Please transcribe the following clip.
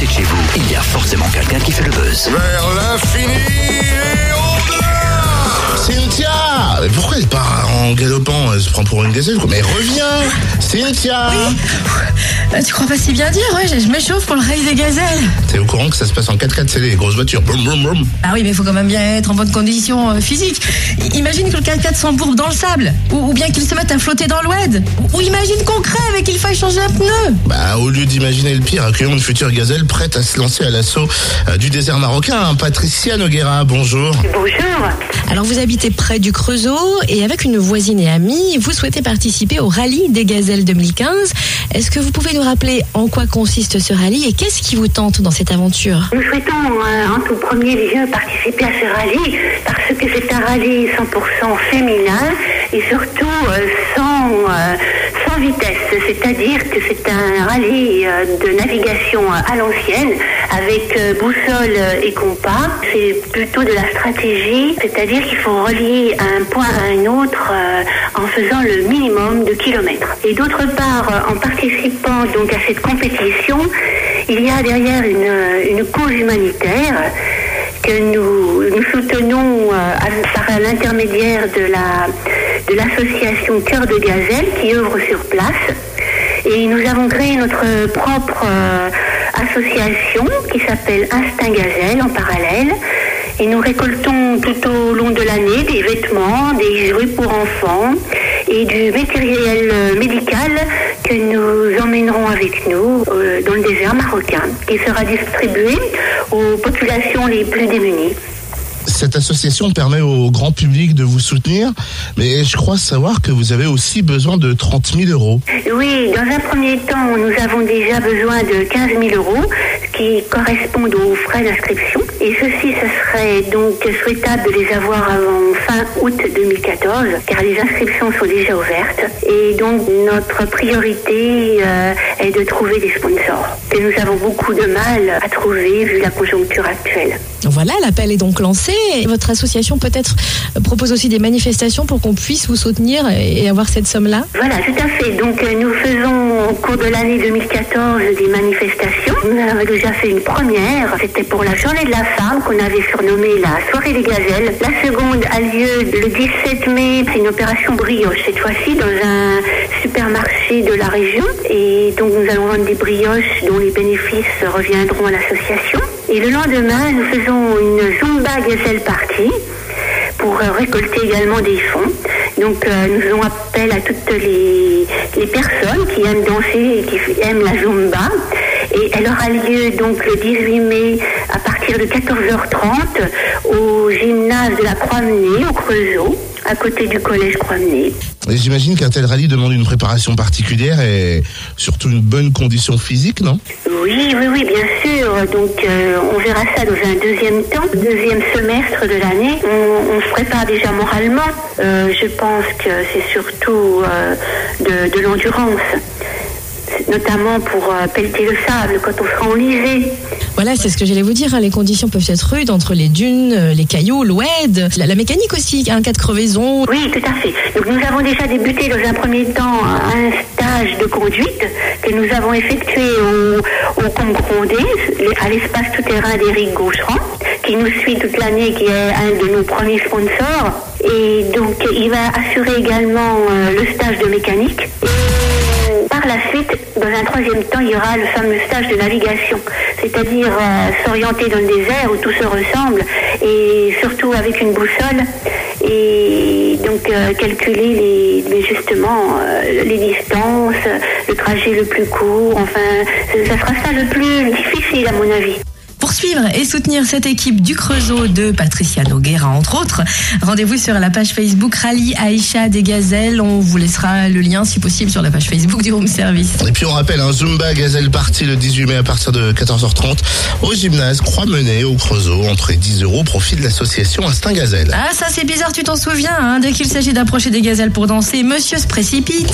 côté de chez vous, il y a forcément quelqu'un qui fait le buzz. Vers l'infini Cynthia Mais Pourquoi elle part en galopant Elle se prend pour une gazelle quoi. Mais reviens Cynthia Euh, Tu crois pas si bien dire Ouais, je, je m'échauffe pour le rail des gazelles. T'es au courant que ça se passe en 4x4 c'est les grosses voitures Boum, boum, boum. Ah oui, mais il faut quand même bien être en bonne condition euh, physique. Imagine que le 4x4 s'embourbe dans le sable. Ou, ou bien qu'il se mette à flotter dans l'oued. Ou, ou imagine qu'on crève et qu'il faille changer un pneu. Bah, au lieu d'imaginer le pire, accueillons une future gazelle prête à se lancer à l'assaut euh, du désert marocain. hein. Patricia Noguera, bonjour. Bonjour. Alors vous habitez près du Creusot et avec une voisine et amie, vous souhaitez participer au rallye des gazelles 2015. Est-ce que vous pouvez nous rappeler en quoi consiste ce rallye et qu'est-ce qui vous tente dans cette aventure? Nous souhaitons euh, en tout premier lieu participer à ce rallye parce que c'est un rallye 100% féminin et surtout euh, sans, euh, sans vitesse. C'est-à-dire que c'est un rallye de navigation à l'ancienne avec euh, boussole et compas. C'est plutôt de la stratégie, c'est-à-dire qu'il faut relier un point à un autre euh, en faisant le minimum de kilomètres. Et d'autre part, euh, en participant donc à cette compétition, il y a derrière une, une cause humanitaire que nous, nous soutenons euh, à- par l'intermédiaire de la de l'association Cœur de Gazelle qui œuvre sur place. Et nous avons créé notre propre euh, association qui s'appelle Instinct Gazelle en parallèle. Et nous récoltons tout au long de l'année des vêtements, des jouets pour enfants et du matériel euh, médical que nous emmènerons avec nous euh, dans le désert marocain, qui sera distribué aux populations les plus démunies. Cette association permet au grand public de vous soutenir, mais je crois savoir que vous avez aussi besoin de 30 000 euros. Oui, dans un premier temps, nous avons déjà besoin de 15 000 euros, qui correspondent aux frais d'inscription. Et ceci, ce serait donc souhaitable de les avoir avant fin août 2014, car les inscriptions sont déjà ouvertes. Et donc, notre priorité euh, est de trouver des sponsors, que nous avons beaucoup de mal à trouver vu la conjoncture actuelle. Voilà, l'appel est donc lancé. Votre association peut-être propose aussi des manifestations pour qu'on puisse vous soutenir et avoir cette somme-là Voilà, tout à fait. Donc euh, nous faisons au cours de l'année 2014 des manifestations. Nous avons déjà fait une première. C'était pour la journée de la femme qu'on avait surnommée la soirée des gazelles. La seconde a lieu le 17 mai. C'est une opération brioche cette fois-ci dans un supermarché de la région. Et donc nous allons vendre des brioches dont les bénéfices reviendront à l'association. Et le lendemain, nous faisons une Zumba Gazelle Party pour euh, récolter également des fonds. Donc euh, nous faisons appel à toutes les, personnes qui aiment danser et qui aiment la Zumba. Et elle aura lieu donc le 18 mai à partir de 14h30 au gymnase de la Croix-Menée au Creusot, à côté du collège Croix-Menée. Et j'imagine qu'un tel rallye demande une préparation particulière et surtout une bonne condition physique, non? Oui, oui, oui, bien sûr. Donc, euh, on verra ça dans un deuxième temps, deuxième semestre de l'année. On, on se prépare déjà moralement. Euh, je pense que c'est surtout euh, de, de l'endurance, notamment pour euh, pelleter le sable quand on sera enlisé. Voilà, c'est ce que j'allais vous dire. hein. Les conditions peuvent être rudes entre les dunes, euh, les cailloux, l'oued, la, la mécanique aussi, un cas de crevaison. Oui, tout à fait. Donc nous avons déjà débuté dans un premier temps un stage de conduite que nous avons effectué au, au Combe Grondé, à l'espace tout-terrain d'Éric Gaucheran, qui nous suit toute l'année, qui est un de nos premiers sponsors. Et donc il va assurer également euh, le stage de mécanique. Et dans un troisième temps, il y aura le fameux stage de navigation, c'est-à-dire euh, s'orienter dans le désert où tout se ressemble et surtout avec une boussole et donc euh, calculer les, justement euh, les distances, le trajet le plus court, enfin, ça sera ça le plus difficile à mon avis. Pour suivre et soutenir cette équipe du Creusot de Patricia Noguera, entre autres, rendez-vous sur la page Facebook Rallye Aïcha des Gazelles. On vous laissera le lien, si possible, sur la page Facebook du Room Service. Et puis on rappelle un Zumba Gazelle Party le 18 mai à partir de 14h30 au gymnase Croix-Menée au Creusot. Entrée 10 euros, profit de l'association Instinct Gazelle. Ah, ça c'est bizarre, tu t'en souviens, hein, dès qu'il s'agit d'approcher des gazelles pour danser, monsieur se précipite.